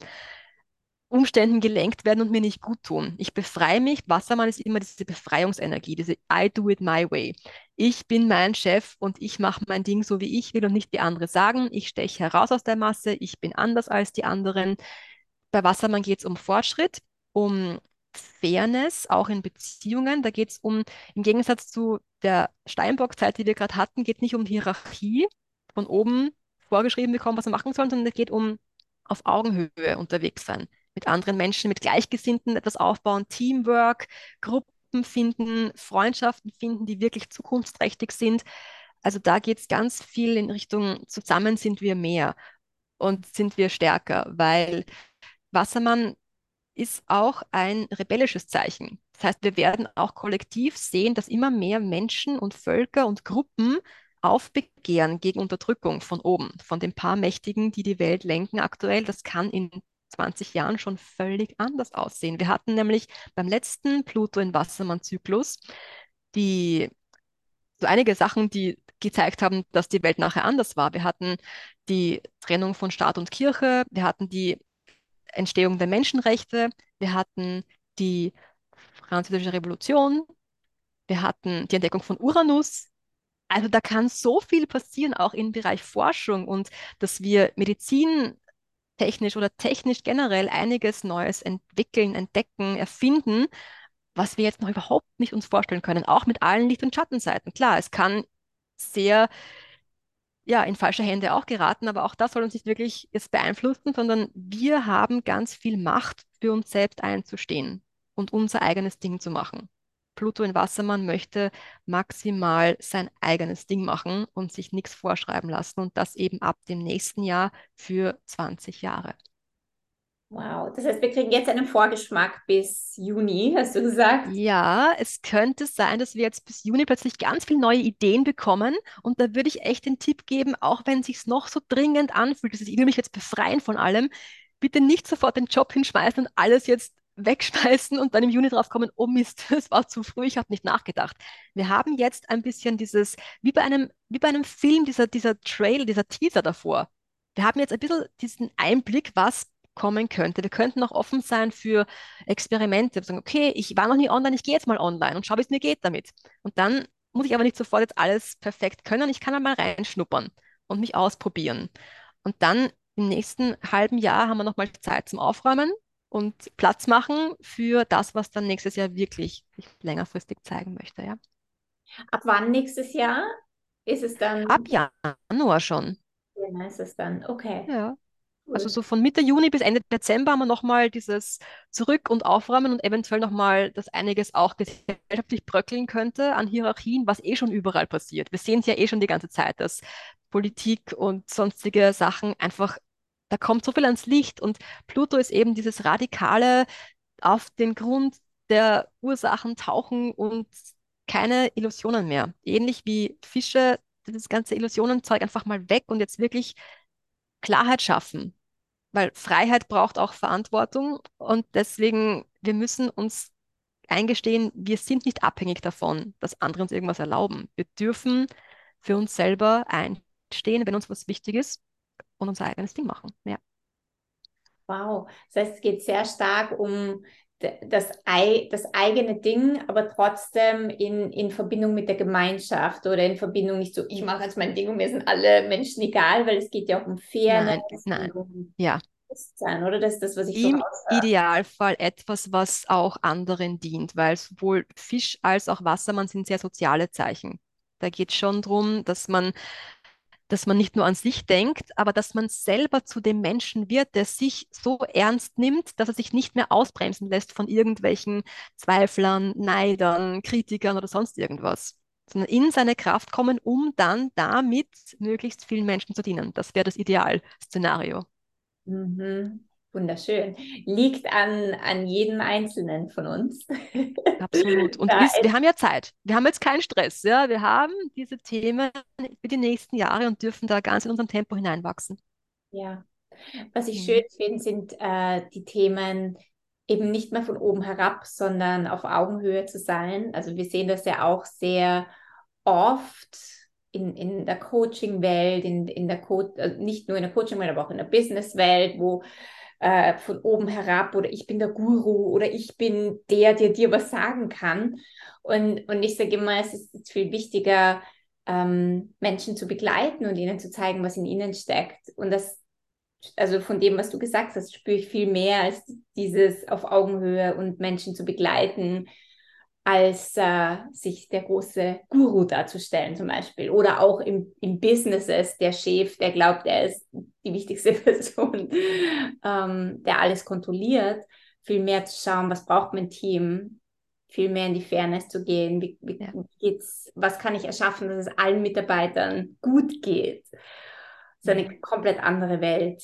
Umständen gelenkt werden und mir nicht gut tun. Ich befreie mich. Wassermann ist immer diese Befreiungsenergie, diese I do it my way. Ich bin mein Chef und ich mache mein Ding so, wie ich will und nicht wie andere sagen. Ich steche heraus aus der Masse. Ich bin anders als die anderen. Bei Wassermann geht es um Fortschritt, um Fairness, auch in Beziehungen. Da geht es um, im Gegensatz zu der Steinbock-Zeit, die wir gerade hatten, geht nicht um Hierarchie, von oben vorgeschrieben bekommen, was wir machen sollen, sondern es geht um auf Augenhöhe unterwegs sein, mit anderen Menschen, mit Gleichgesinnten etwas aufbauen, Teamwork, Gruppen finden, Freundschaften finden, die wirklich zukunftsträchtig sind. Also da geht es ganz viel in Richtung, zusammen sind wir mehr und sind wir stärker, weil Wassermann ist auch ein rebellisches Zeichen. Das heißt, wir werden auch kollektiv sehen, dass immer mehr Menschen und Völker und Gruppen aufbegehren gegen Unterdrückung von oben, von den paar Mächtigen, die die Welt lenken aktuell. Das kann in 20 Jahren schon völlig anders aussehen. Wir hatten nämlich beim letzten Pluto in Wassermann-Zyklus die einige Sachen, die gezeigt haben, dass die Welt nachher anders war. Wir hatten die Trennung von Staat und Kirche, wir hatten die Entstehung der Menschenrechte, wir hatten die Französische Revolution, wir hatten die Entdeckung von Uranus. Also da kann so viel passieren, auch im Bereich Forschung und dass wir medizintechnisch oder technisch generell einiges Neues entwickeln, entdecken, erfinden, was wir jetzt noch überhaupt nicht uns vorstellen können, auch mit allen Licht- und Schattenseiten. Klar, es kann sehr ja, in falsche Hände auch geraten, aber auch das soll uns nicht wirklich jetzt beeinflussen, sondern wir haben ganz viel Macht, für uns selbst einzustehen und unser eigenes Ding zu machen. Pluto in Wassermann möchte maximal sein eigenes Ding machen und sich nichts vorschreiben lassen und das eben ab dem nächsten Jahr für 20 Jahre. Wow, das heißt, wir kriegen jetzt einen Vorgeschmack bis Juni, hast du gesagt? Ja, es könnte sein, dass wir jetzt bis Juni plötzlich ganz viele neue Ideen bekommen. Und da würde ich echt den Tipp geben, auch wenn es sich noch so dringend anfühlt, dass ich will mich jetzt befreien von allem, bitte nicht sofort den Job hinschmeißen und alles jetzt wegschmeißen und dann im Juni drauf kommen, oh Mist, es war zu früh, ich habe nicht nachgedacht. Wir haben jetzt ein bisschen dieses, wie bei einem, wie bei einem Film, dieser, dieser Trail, dieser Teaser davor. Wir haben jetzt ein bisschen diesen Einblick, was kommen könnte. Wir könnten auch offen sein für Experimente. Sagen, okay, ich war noch nie online, ich gehe jetzt mal online und schaue, wie es mir geht damit. Und dann muss ich aber nicht sofort jetzt alles perfekt können. Ich kann einmal reinschnuppern und mich ausprobieren. Und dann im nächsten halben Jahr haben wir nochmal Zeit zum Aufräumen und Platz machen für das, was dann nächstes Jahr wirklich sich längerfristig zeigen möchte. Ja. Ab wann nächstes Jahr ist es dann? Ab Januar schon. Ja, ist es dann. Okay. Ja. Also so von Mitte Juni bis Ende Dezember haben wir nochmal dieses Zurück- und Aufräumen und eventuell nochmal, dass einiges auch gesellschaftlich bröckeln könnte an Hierarchien, was eh schon überall passiert. Wir sehen es ja eh schon die ganze Zeit, dass Politik und sonstige Sachen einfach, da kommt so viel ans Licht und Pluto ist eben dieses radikale auf den Grund der Ursachen tauchen und keine Illusionen mehr. Ähnlich wie Fische, das ganze Illusionenzeug einfach mal weg und jetzt wirklich Klarheit schaffen, weil Freiheit braucht auch Verantwortung und deswegen, wir müssen uns eingestehen, wir sind nicht abhängig davon, dass andere uns irgendwas erlauben. Wir dürfen für uns selber einstehen, wenn uns was wichtig ist und unser eigenes Ding machen. Ja. Wow, das heißt, es geht sehr stark um das, das eigene Ding, aber trotzdem in, in Verbindung mit der Gemeinschaft oder in Verbindung nicht so, ich mache jetzt mein Ding und mir sind alle Menschen egal, weil es geht ja auch um Fairness. Nein, nein. Um ja. Sein, oder? Das ist das, was ich Im so Idealfall etwas, was auch anderen dient, weil sowohl Fisch als auch Wassermann sind sehr soziale Zeichen. Da geht es schon darum, dass man dass man nicht nur an sich denkt, aber dass man selber zu dem Menschen wird, der sich so ernst nimmt, dass er sich nicht mehr ausbremsen lässt von irgendwelchen Zweiflern, Neidern, Kritikern oder sonst irgendwas, sondern in seine Kraft kommen, um dann damit möglichst vielen Menschen zu dienen. Das wäre das Idealszenario. Mhm. Wunderschön. Liegt an, an jedem Einzelnen von uns. Absolut. Und wisst, wir haben ja Zeit. Wir haben jetzt keinen Stress. Ja? Wir haben diese Themen für die nächsten Jahre und dürfen da ganz in unserem Tempo hineinwachsen. Ja. Was ich mhm. schön finde, sind äh, die Themen eben nicht mehr von oben herab, sondern auf Augenhöhe zu sein. Also wir sehen das ja auch sehr oft in, in der Coaching-Welt, in, in der Co äh, nicht nur in der Coaching-Welt, aber auch in der Business-Welt, wo äh, von oben herab oder ich bin der Guru oder ich bin der, der dir was sagen kann. Und, und ich sage immer, es ist viel wichtiger, ähm, Menschen zu begleiten und ihnen zu zeigen, was in ihnen steckt. Und das, also von dem, was du gesagt hast, spüre ich viel mehr als dieses auf Augenhöhe und Menschen zu begleiten, als äh, sich der große Guru darzustellen zum Beispiel. Oder auch im, im Businesses der Chef, der glaubt, er ist die wichtigste Person, ähm, der alles kontrolliert. Viel mehr zu schauen, was braucht mein Team, viel mehr in die Fairness zu gehen. Wie, wie ja. geht's, was kann ich erschaffen, dass es allen Mitarbeitern gut geht? Das ist eine komplett andere Welt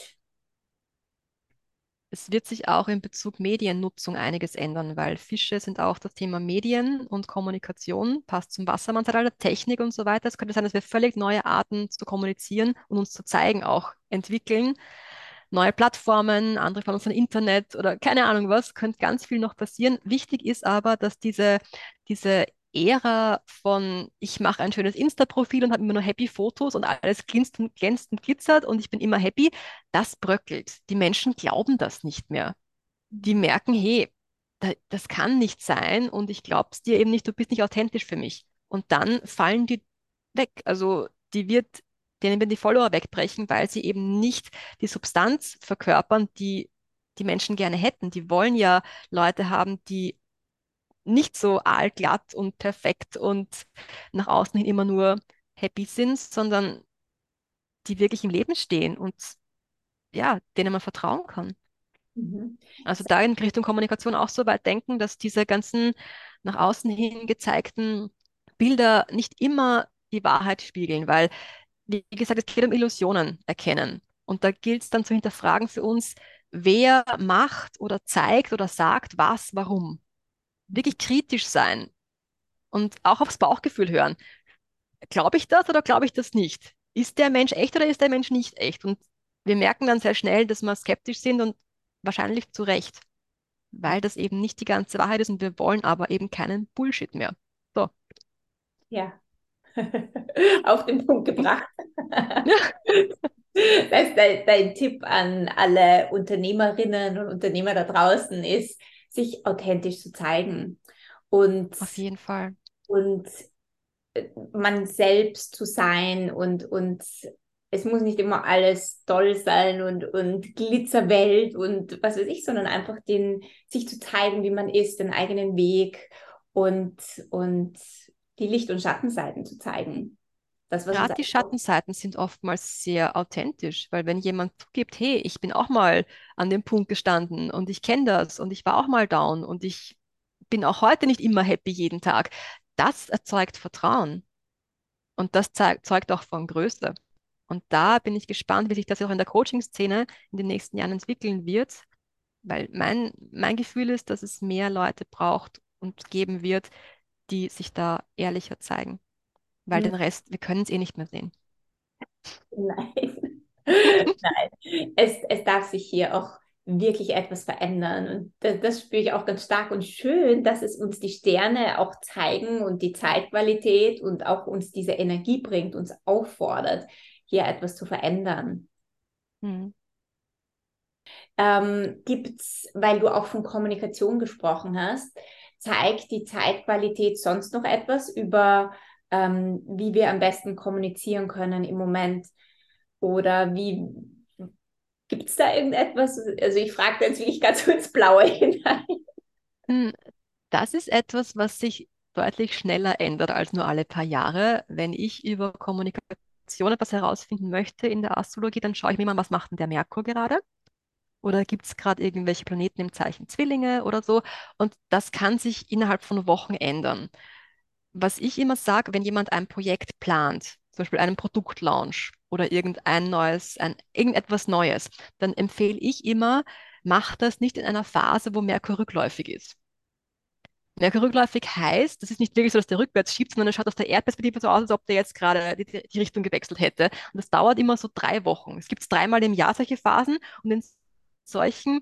es wird sich auch in Bezug Mediennutzung einiges ändern, weil Fische sind auch das Thema Medien und Kommunikation, passt zum Wassermannzeitalter, Technik und so weiter. Es könnte sein, dass wir völlig neue Arten zu kommunizieren und uns zu zeigen auch entwickeln. Neue Plattformen, andere Formen von Internet oder keine Ahnung was, könnte ganz viel noch passieren. Wichtig ist aber, dass diese, diese Ära von, ich mache ein schönes Insta-Profil und habe immer nur happy Fotos und alles glänzt und, glänzt und glitzert und ich bin immer happy, das bröckelt. Die Menschen glauben das nicht mehr. Die merken, hey, das kann nicht sein und ich glaube es dir eben nicht, du bist nicht authentisch für mich. Und dann fallen die weg. Also die wird, denen werden die Follower wegbrechen, weil sie eben nicht die Substanz verkörpern, die die Menschen gerne hätten. Die wollen ja Leute haben, die nicht so aalglatt und perfekt und nach außen hin immer nur happy sind, sondern die wirklich im Leben stehen und ja, denen man vertrauen kann. Mhm. Also da in Richtung Kommunikation auch so weit denken, dass diese ganzen nach außen hin gezeigten Bilder nicht immer die Wahrheit spiegeln, weil, wie gesagt, es geht um Illusionen erkennen. Und da gilt es dann zu hinterfragen für uns, wer macht oder zeigt oder sagt was, warum. Wirklich kritisch sein und auch aufs Bauchgefühl hören. Glaube ich das oder glaube ich das nicht? Ist der Mensch echt oder ist der Mensch nicht echt? Und wir merken dann sehr schnell, dass wir skeptisch sind und wahrscheinlich zu Recht, weil das eben nicht die ganze Wahrheit ist und wir wollen aber eben keinen Bullshit mehr. So. Ja. Auf den Punkt gebracht. Das heißt, dein, dein Tipp an alle Unternehmerinnen und Unternehmer da draußen ist, sich authentisch zu zeigen. Und, Auf jeden Fall. Und äh, man selbst zu sein und, und es muss nicht immer alles toll sein und, und Glitzerwelt und was weiß ich, sondern einfach den, sich zu zeigen, wie man ist, den eigenen Weg und, und die Licht- und Schattenseiten zu zeigen. Das, Gerade die Schattenseiten sind oftmals sehr authentisch, weil wenn jemand zugibt, hey, ich bin auch mal an dem Punkt gestanden und ich kenne das und ich war auch mal down und ich bin auch heute nicht immer happy jeden Tag, das erzeugt Vertrauen. Und das zeugt auch von Größe. Und da bin ich gespannt, wie sich das auch in der Coaching-Szene in den nächsten Jahren entwickeln wird, weil mein, mein Gefühl ist, dass es mehr Leute braucht und geben wird, die sich da ehrlicher zeigen. Weil mhm. den Rest, wir können es eh nicht mehr sehen. Nein. Nein. Es, es darf sich hier auch wirklich etwas verändern. Und das, das, spüre ich auch ganz stark und schön, dass es uns die Sterne auch zeigen und die Zeitqualität und auch uns diese Energie bringt, uns auffordert, hier etwas zu verändern. Hm. Ähm, Gibt es, weil du auch von Kommunikation gesprochen hast, zeigt die Zeitqualität sonst noch etwas über, ähm, wie wir am besten kommunizieren können im Moment? Oder wie gibt es da irgendetwas? Also ich frage jetzt wirklich ganz ins Blaue hinein. Hm, das ist etwas, was sich deutlich schneller ändert als nur alle paar Jahre. Wenn ich über Kommunikation etwas herausfinden möchte in der Astrologie, dann schaue ich mir mal, was macht denn der Merkur gerade? Oder gibt es gerade irgendwelche Planeten im Zeichen Zwillinge oder so? Und das kann sich innerhalb von Wochen ändern. Was ich immer sage, wenn jemand ein Projekt plant, zum Beispiel einen Produktlaunch oder irgendein neues, ein, irgendetwas Neues, dann empfehle ich immer, mach das nicht in einer Phase, wo Merkur rückläufig ist. Merkur rückläufig heißt, das ist nicht wirklich so, dass der rückwärts schiebt, sondern es schaut aus der Erdperspektive so aus, als ob der jetzt gerade die, die Richtung gewechselt hätte. Und das dauert immer so drei Wochen. Es gibt dreimal im Jahr solche Phasen und in solchen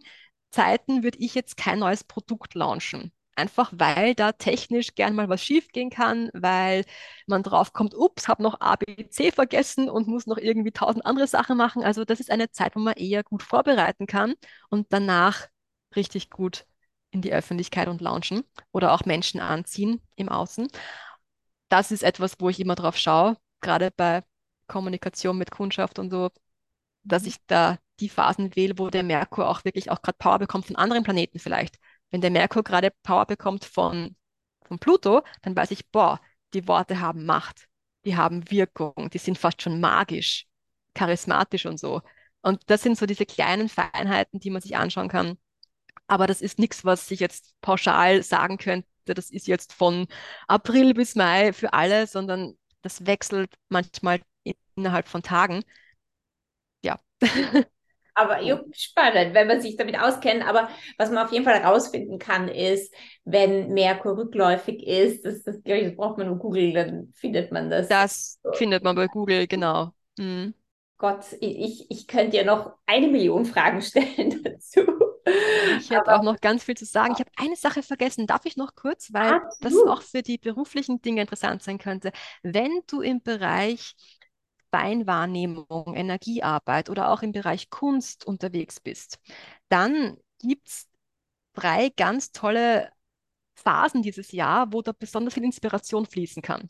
Zeiten würde ich jetzt kein neues Produkt launchen. Einfach weil da technisch gern mal was schiefgehen kann, weil man drauf kommt, ups, habe noch A, B, C vergessen und muss noch irgendwie tausend andere Sachen machen. Also das ist eine Zeit, wo man eher gut vorbereiten kann und danach richtig gut in die Öffentlichkeit und launchen oder auch Menschen anziehen im Außen. Das ist etwas, wo ich immer drauf schaue, gerade bei Kommunikation mit Kundschaft und so, dass ich da die Phasen wähle, wo der Merkur auch wirklich auch gerade Power bekommt von anderen Planeten vielleicht. Wenn der Merkur gerade Power bekommt von, von Pluto, dann weiß ich, boah, die Worte haben Macht, die haben Wirkung, die sind fast schon magisch, charismatisch und so. Und das sind so diese kleinen Feinheiten, die man sich anschauen kann, aber das ist nichts, was ich jetzt pauschal sagen könnte, das ist jetzt von April bis Mai für alle, sondern das wechselt manchmal innerhalb von Tagen. Ja. Aber jo, spannend, wenn man sich damit auskennt. Aber was man auf jeden Fall herausfinden kann, ist, wenn Merkur rückläufig ist, das, das, das braucht man nur Google, dann findet man das. Das so. findet man bei Google, genau. Mhm. Gott, ich, ich könnte ja noch eine Million Fragen stellen dazu. Ich hätte auch noch ganz viel zu sagen. Ich habe eine Sache vergessen. Darf ich noch kurz, weil Absolut. das auch für die beruflichen Dinge interessant sein könnte. Wenn du im Bereich Feinwahrnehmung, Energiearbeit oder auch im Bereich Kunst unterwegs bist, dann gibt es drei ganz tolle Phasen dieses Jahr, wo da besonders viel Inspiration fließen kann,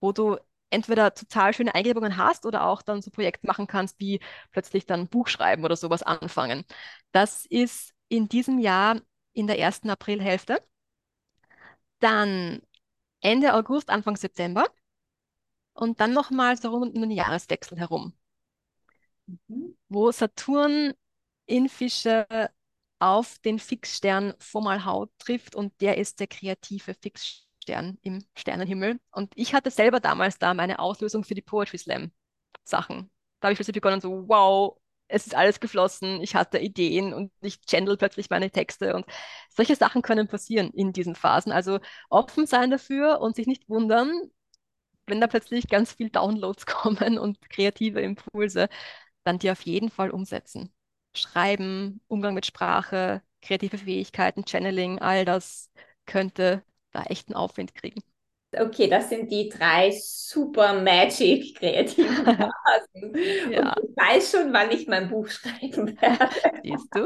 wo du entweder total schöne Eingebungen hast oder auch dann so Projekte machen kannst, wie plötzlich dann Buch schreiben oder sowas anfangen. Das ist in diesem Jahr in der ersten Aprilhälfte. Dann Ende August, Anfang September und dann nochmal so rund um den Jahreswechsel herum, Mhm. wo Saturn in Fische auf den Fixstern Fomalhaut trifft und der ist der kreative Fixstern im Sternenhimmel. Und ich hatte selber damals da meine Auslösung für die Poetry Slam Sachen. Da habe ich plötzlich begonnen, so, wow, es ist alles geflossen, ich hatte Ideen und ich channel plötzlich meine Texte und solche Sachen können passieren in diesen Phasen. Also offen sein dafür und sich nicht wundern, wenn da plötzlich ganz viel Downloads kommen und kreative Impulse, dann die auf jeden Fall umsetzen. Schreiben, Umgang mit Sprache, kreative Fähigkeiten, Channeling, all das könnte da echt einen Aufwind kriegen. Okay, das sind die drei super magic kreativen Phasen. Ja. Und ich weiß schon, wann ich mein Buch schreiben werde. Siehst du?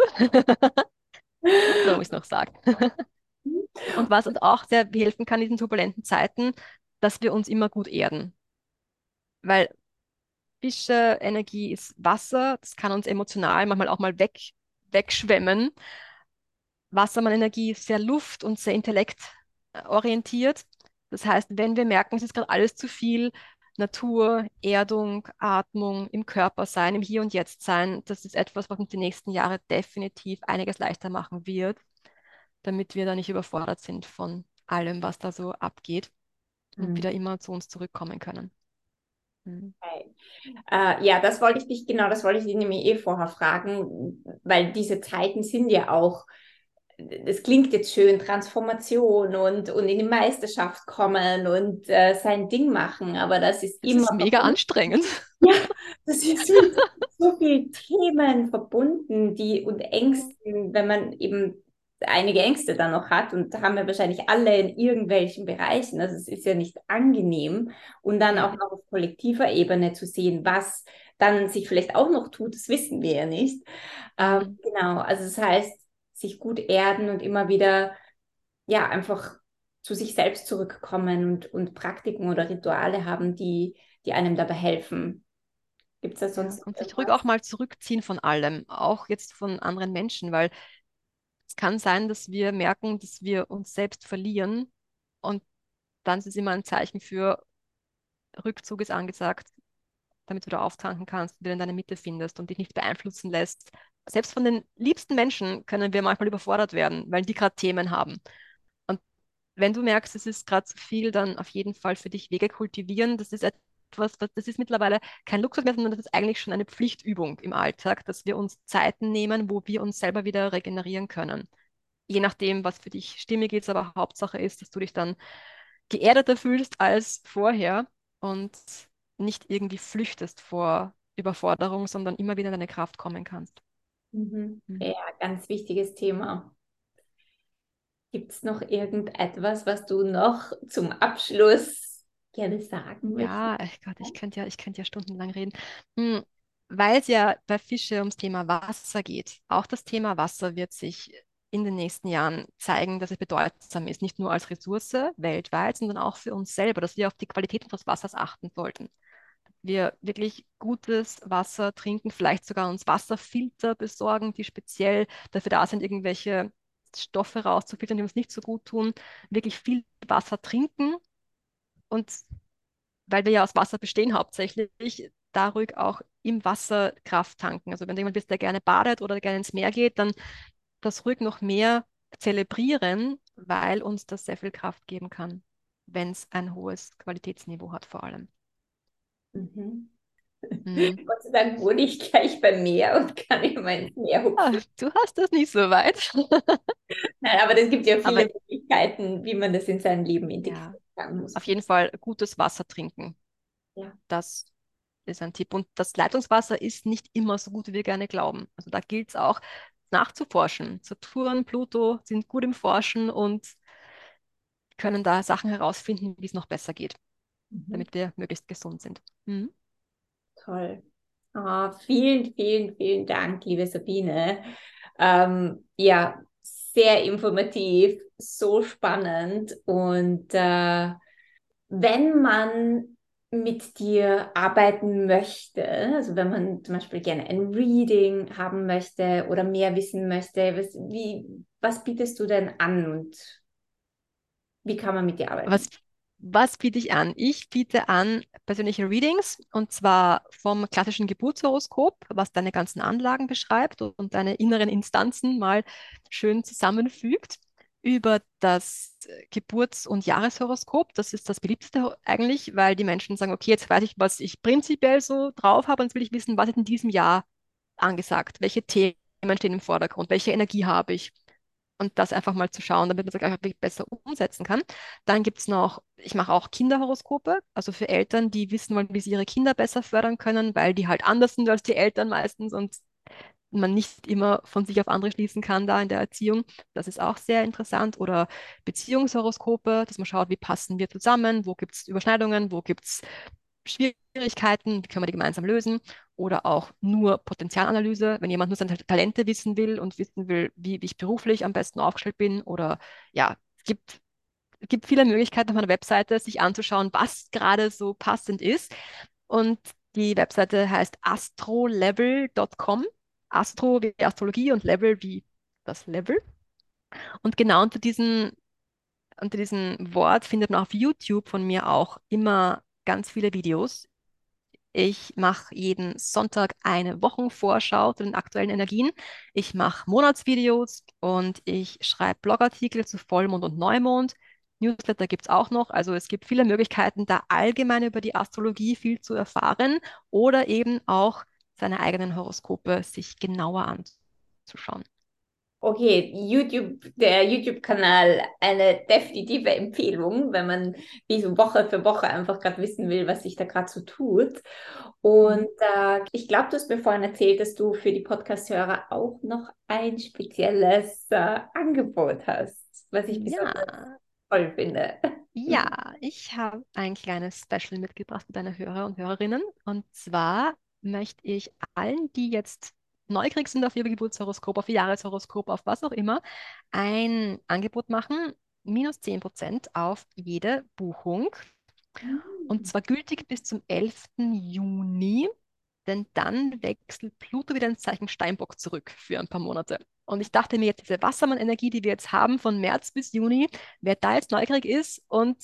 Warum ich es noch sage. Und was uns auch sehr helfen kann in diesen turbulenten Zeiten, dass wir uns immer gut erden. Weil Fische, Energie ist Wasser, das kann uns emotional manchmal auch mal weg, wegschwemmen. Wassermann-Energie ist sehr luft- und sehr intellektorientiert. Das heißt, wenn wir merken, es ist gerade alles zu viel, Natur, Erdung, Atmung, im Körper sein, im Hier und Jetzt sein, das ist etwas, was uns die nächsten Jahre definitiv einiges leichter machen wird, damit wir da nicht überfordert sind von allem, was da so abgeht und Mhm. wieder immer zu uns zurückkommen können. Mhm. Okay. Äh, ja, das wollte ich dich, genau, das wollte ich dich nämlich eh vorher fragen, weil diese Zeiten sind ja auch, es klingt jetzt schön, Transformation und, und in die Meisterschaft kommen und äh, sein Ding machen, aber das ist Es immer ist mega verbunden. anstrengend. Ja, das ist mit so vielen Themen verbunden, die und Ängsten, wenn man eben einige Ängste dann noch hat und da haben wir wahrscheinlich alle in irgendwelchen Bereichen. Also es ist ja nicht angenehm und dann auch noch auf kollektiver Ebene zu sehen, was dann sich vielleicht auch noch tut, das wissen wir ja nicht. Ähm, Mhm. genau, also das heißt, sich gut erden und immer wieder ja einfach zu sich selbst zurückkommen und, und Praktiken oder Rituale haben, die, die einem dabei helfen. Gibt es da sonst und sich ruhig auch mal zurückziehen von allem, auch jetzt von anderen Menschen, weil es kann sein, dass wir merken, dass wir uns selbst verlieren und dann ist es immer ein Zeichen für Rückzug ist angesagt, damit du da auftanken kannst, wieder in deine Mitte findest und dich nicht beeinflussen lässt. Selbst von den liebsten Menschen können wir manchmal überfordert werden, weil die gerade Themen haben. Und wenn du merkst, es ist gerade zu viel, dann auf jeden Fall für dich Wege kultivieren. Das ist etwas, was- das ist mittlerweile kein Luxus mehr, sondern das ist eigentlich schon eine Pflichtübung im Alltag, dass wir uns Zeiten nehmen, wo wir uns selber wieder regenerieren können. Je nachdem, was für dich stimmig ist, aber Hauptsache ist, dass du dich dann geerdeter fühlst als vorher und nicht irgendwie flüchtest vor Überforderung, sondern immer wieder in deine Kraft kommen kannst. Mhm. Mhm. Ja, ganz wichtiges Thema. Gibt es noch irgendetwas, was du noch zum Abschluss gerne sagen möchtest? Ja, ach Gott, ich könnte ja, ich könnte ja stundenlang reden. Hm, Weil es ja bei Fische ums Thema Wasser geht. Auch das Thema Wasser wird sich in den nächsten Jahren zeigen, dass es bedeutsam ist, nicht nur als Ressource weltweit, sondern auch für uns selber, dass wir auf die Qualität unseres Wassers achten sollten. Wir wirklich gutes Wasser trinken, vielleicht sogar uns Wasserfilter besorgen, die speziell dafür da sind, irgendwelche Stoffe rauszufiltern, die uns nicht so gut tun. Wirklich viel Wasser trinken und weil wir ja aus Wasser bestehen hauptsächlich, da ruhig auch im Wasser Kraft tanken. Also wenn du jemand bist, der gerne badet oder gerne ins Meer geht, dann das ruhig noch mehr zelebrieren, weil uns das sehr viel Kraft geben kann, wenn es ein hohes Qualitätsniveau hat vor allem. Mhm. Mhm. Gott sei Dank wohne ich gleich beim Meer und kann immer ins Meer hupfen. du hast das nicht so weit. Nein, aber es gibt ja Aber viele Möglichkeiten, wie man das in sein Leben ja, Muss auf jeden Fall gutes Wasser trinken. ja. Das ist ein Tipp. Und das Leitungswasser ist nicht immer so gut, wie wir gerne glauben. Also da gilt es auch, nachzuforschen. Saturn, Pluto sind gut im Forschen und können da Sachen herausfinden, wie es noch besser geht, mhm. damit wir möglichst gesund sind. Mhm. Toll. Oh, vielen, vielen, vielen Dank, liebe Sabine. Ähm, ja, sehr informativ, so spannend. Und äh, wenn man mit dir arbeiten möchte, also wenn man zum Beispiel gerne ein Reading haben möchte oder mehr wissen möchte, was, wie, was bietest du denn an und wie kann man mit dir arbeiten? Was, was biete ich an? Ich biete an persönliche Readings und zwar vom klassischen Geburtshoroskop, was deine ganzen Anlagen beschreibt und deine inneren Instanzen mal schön zusammenfügt über das Geburts- und Jahreshoroskop. Das ist das beliebteste eigentlich, weil die Menschen sagen, okay, jetzt weiß ich, was ich prinzipiell so drauf habe und jetzt will ich wissen, was ist in diesem Jahr angesagt, welche Themen stehen im Vordergrund, welche Energie habe ich und das einfach mal zu schauen, damit man es einfach besser umsetzen kann. Dann gibt es noch, ich mache auch Kinderhoroskope, also für Eltern, die wissen wollen, wie sie ihre Kinder besser fördern können, weil die halt anders sind als die Eltern meistens und man nicht immer von sich auf andere schließen kann da in der Erziehung. Das ist auch sehr interessant. Oder Beziehungshoroskope, dass man schaut, wie passen wir zusammen, wo gibt es Überschneidungen, wo gibt es Schwierigkeiten, wie können wir die gemeinsam lösen. Oder auch nur Potenzialanalyse, wenn jemand nur seine Talente wissen will und wissen will, wie, wie ich beruflich am besten aufgestellt bin. Oder ja, es gibt es gibt viele Möglichkeiten auf meiner Webseite, sich anzuschauen, was gerade so passend ist. Und die Webseite heißt astrolevel.com. Astro wie Astrologie und Level wie das Level. Und genau unter diesem, unter diesem Wort findet man auf YouTube von mir auch immer ganz viele Videos. Ich mache jeden Sonntag eine Wochenvorschau zu den aktuellen Energien. Ich mache Monatsvideos und ich schreibe Blogartikel zu Vollmond und Neumond. Newsletter gibt es auch noch. Also es gibt viele Möglichkeiten, da allgemein über die Astrologie viel zu erfahren oder eben auch seine eigenen Horoskope sich genauer anzuschauen. Okay, YouTube, der YouTube-Kanal, eine definitive Empfehlung, wenn man wie so Woche für Woche einfach gerade wissen will, was sich da gerade so tut. Und äh, ich glaube, du hast mir vorhin erzählt, dass du für die Podcast-Hörer auch noch ein spezielles äh, Angebot hast, was ich besonders ja. toll finde. Ja, ich habe ein kleines Special mitgebracht für deine Hörer und Hörerinnen. Und zwar möchte ich allen, die jetzt neugierig sind auf ihr Geburtshoroskop, auf ihr Jahreshoroskop, auf was auch immer, ein Angebot machen, minus 10% auf jede Buchung. Und zwar gültig bis zum 11. Juni, denn dann wechselt Pluto wieder ins Zeichen Steinbock zurück für ein paar Monate. Und ich dachte mir jetzt, diese Wassermann-Energie, die wir jetzt haben von März bis Juni, wer da jetzt neugierig ist und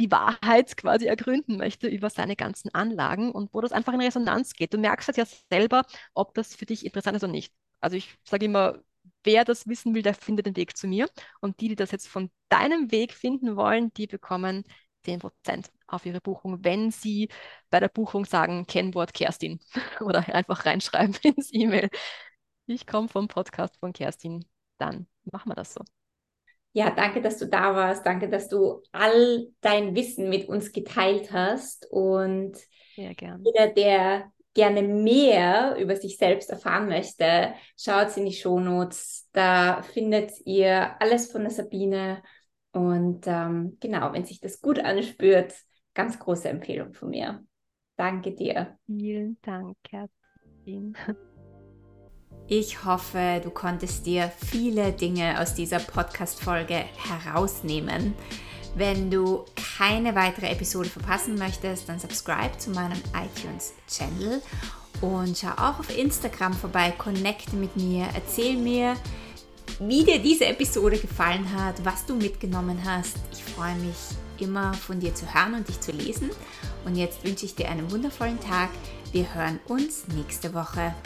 die Wahrheit quasi ergründen möchte über seine ganzen Anlagen und wo das einfach in Resonanz geht. Du merkst halt ja selber, ob das für dich interessant ist oder nicht. Also ich sage immer, wer das wissen will, der findet den Weg zu mir. Und die, die das jetzt von deinem Weg finden wollen, die bekommen 10% auf ihre Buchung, wenn sie bei der Buchung sagen, Kennwort Kerstin oder einfach reinschreiben ins E-Mail. Ich komme vom Podcast von Kerstin. Dann machen wir das so. Ja, danke, dass du da warst. Danke, dass du all dein Wissen mit uns geteilt hast. Und gern. jeder, der gerne mehr über sich selbst erfahren möchte, schaut in die Shownotes. Da findet ihr alles von der Sabine. Und ähm, genau, wenn sich das gut anspürt, ganz große Empfehlung von mir. Danke dir. Vielen Dank, Kerstin. Ich hoffe, du konntest dir viele Dinge aus dieser Podcast-Folge herausnehmen. Wenn du keine weitere Episode verpassen möchtest, dann subscribe zu meinem iTunes-Channel und schau auch auf Instagram vorbei, connecte mit mir, erzähl mir, wie dir diese Episode gefallen hat, was du mitgenommen hast. Ich freue mich immer von dir zu hören und dich zu lesen. Und jetzt wünsche ich dir einen wundervollen Tag. Wir hören uns nächste Woche.